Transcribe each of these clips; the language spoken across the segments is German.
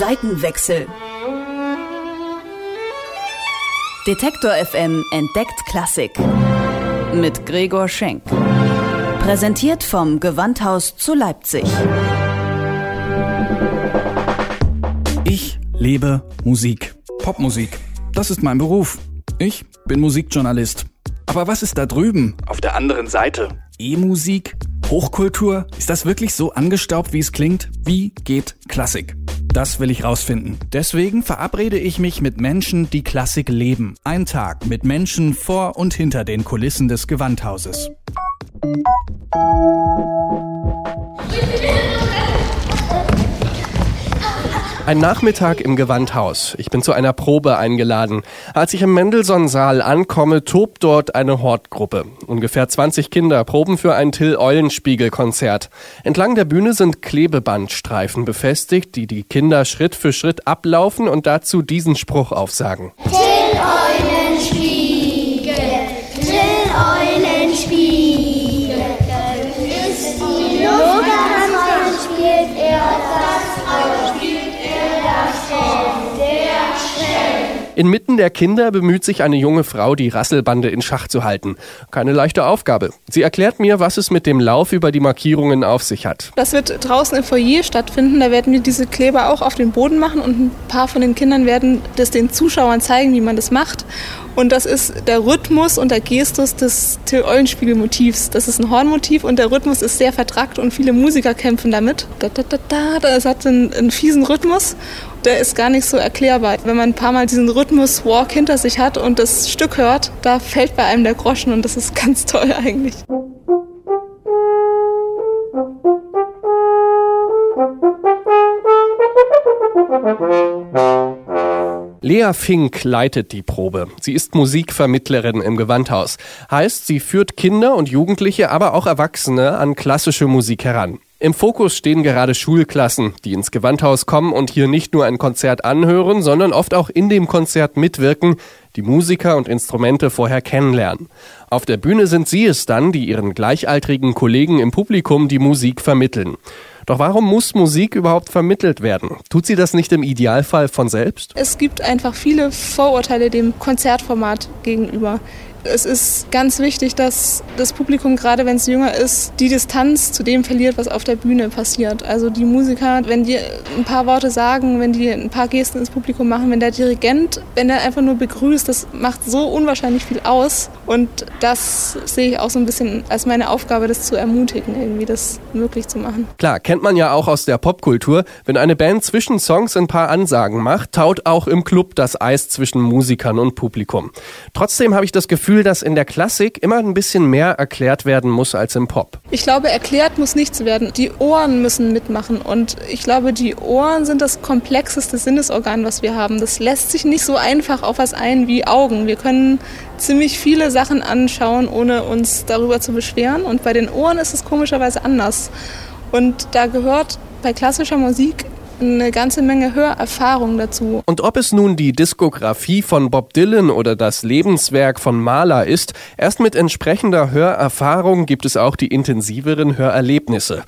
Seitenwechsel. Detektor FM entdeckt Klassik. Mit Gregor Schenk. Präsentiert vom Gewandhaus zu Leipzig. Ich lebe Musik. Popmusik. Das ist mein Beruf. Ich bin Musikjournalist. Aber was ist da drüben? Auf der anderen Seite. E-Musik? Hochkultur? Ist das wirklich so angestaubt, wie es klingt? Wie geht Klassik? Das will ich rausfinden. Deswegen verabrede ich mich mit Menschen, die Klassik leben. Ein Tag mit Menschen vor und hinter den Kulissen des Gewandhauses. Ein Nachmittag im Gewandhaus. Ich bin zu einer Probe eingeladen. Als ich im Mendelssohn-Saal ankomme, tobt dort eine Hortgruppe. Ungefähr 20 Kinder proben für ein Till-Eulenspiegel-Konzert. Entlang der Bühne sind Klebebandstreifen befestigt, die die Kinder Schritt für Schritt ablaufen und dazu diesen Spruch aufsagen. Till Inmitten der Kinder bemüht sich eine junge Frau, die Rasselbande in Schach zu halten. Keine leichte Aufgabe. Sie erklärt mir, was es mit dem Lauf über die Markierungen auf sich hat. Das wird draußen im Foyer stattfinden. Da werden wir diese Kleber auch auf den Boden machen und ein paar von den Kindern werden das den Zuschauern zeigen, wie man das macht. Und das ist der Rhythmus und der Gestus des Till-Eulenspiegel-Motivs. Das ist ein Hornmotiv und der Rhythmus ist sehr vertrackt und viele Musiker kämpfen damit. Da, da, da, da. Das hat einen, einen fiesen Rhythmus. Der ist gar nicht so erklärbar. Wenn man ein paar Mal diesen Rhythmus-Walk hinter sich hat und das Stück hört, da fällt bei einem der Groschen und das ist ganz toll eigentlich. Lea Fink leitet die Probe. Sie ist Musikvermittlerin im Gewandhaus. Heißt, sie führt Kinder und Jugendliche, aber auch Erwachsene an klassische Musik heran. Im Fokus stehen gerade Schulklassen, die ins Gewandhaus kommen und hier nicht nur ein Konzert anhören, sondern oft auch in dem Konzert mitwirken, die Musiker und Instrumente vorher kennenlernen. Auf der Bühne sind sie es dann, die ihren gleichaltrigen Kollegen im Publikum die Musik vermitteln. Doch warum muss Musik überhaupt vermittelt werden? Tut sie das nicht im Idealfall von selbst? Es gibt einfach viele Vorurteile dem Konzertformat gegenüber. Es ist ganz wichtig, dass das Publikum, gerade wenn es jünger ist, die Distanz zu dem verliert, was auf der Bühne passiert. Also die Musiker, wenn die ein paar Worte sagen, wenn die ein paar Gesten ins Publikum machen, wenn der Dirigent, wenn der einfach nur begrüßt, das macht so unwahrscheinlich viel aus. Und das sehe ich auch so ein bisschen als meine Aufgabe, das zu ermutigen, irgendwie das möglich zu machen. Klar, kennt man ja auch aus der Popkultur. Wenn eine Band zwischen Songs ein paar Ansagen macht, taut auch im Club das Eis zwischen Musikern und Publikum. Trotzdem habe ich das Gefühl, dass in der Klassik immer ein bisschen mehr erklärt werden muss als im Pop. Ich glaube, erklärt muss nichts werden. Die Ohren müssen mitmachen. Und ich glaube, die Ohren sind das komplexeste Sinnesorgan, was wir haben. Das lässt sich nicht so einfach auf was ein wie Augen. Wir können ziemlich viele Sachen anschauen, ohne uns darüber zu beschweren. Und bei den Ohren ist es komischerweise anders. Und da gehört bei klassischer Musik eine ganze Menge Hörerfahrung dazu. Und ob es nun die Diskografie von Bob Dylan oder das Lebenswerk von Mahler ist, erst mit entsprechender Hörerfahrung gibt es auch die intensiveren Hörerlebnisse.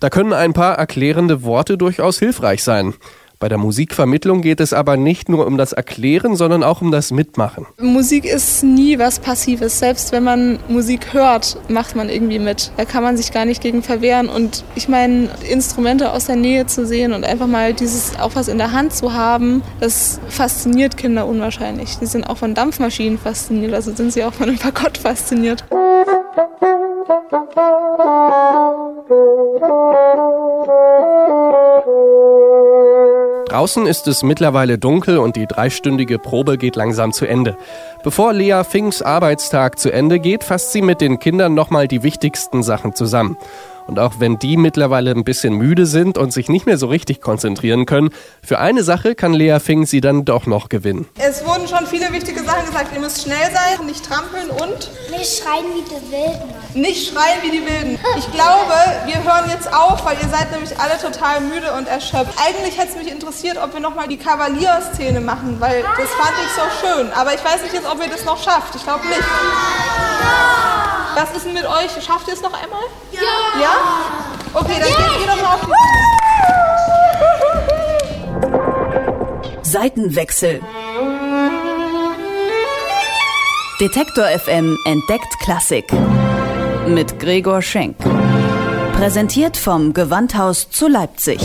Da können ein paar erklärende Worte durchaus hilfreich sein. Bei der Musikvermittlung geht es aber nicht nur um das Erklären, sondern auch um das Mitmachen. Musik ist nie was Passives. Selbst wenn man Musik hört, macht man irgendwie mit. Da kann man sich gar nicht gegen verwehren. Und ich meine, Instrumente aus der Nähe zu sehen und einfach mal dieses auch was in der Hand zu haben, das fasziniert Kinder unwahrscheinlich. Die sind auch von Dampfmaschinen fasziniert, also sind sie auch von einem Fagott fasziniert. Draußen ist es mittlerweile dunkel und die dreistündige Probe geht langsam zu Ende. Bevor Lea Finks Arbeitstag zu Ende geht, fasst sie mit den Kindern nochmal die wichtigsten Sachen zusammen. Und auch wenn die mittlerweile ein bisschen müde sind und sich nicht mehr so richtig konzentrieren können, für eine Sache kann Lea Fink sie dann doch noch gewinnen. Es wurden schon viele wichtige Sachen gesagt. Ihr müsst schnell sein, nicht trampeln und Nicht schreien wie die Wilden. nicht schreien wie die Wilden. Ich glaube, wir hören jetzt auf, weil ihr seid nämlich alle total müde und erschöpft. Eigentlich hätte es mich interessiert, ob wir nochmal die Kavalierszene machen, weil das fand ich so schön. Aber ich weiß nicht jetzt, ob ihr das noch schafft. Ich glaube nicht. Was ist denn mit euch? Schafft ihr es noch einmal? Ja! Ja? Okay, dann geht ihr doch mal auf die Seitenwechsel. Detektor FM entdeckt Klassik. Mit Gregor Schenk. Präsentiert vom Gewandhaus zu Leipzig.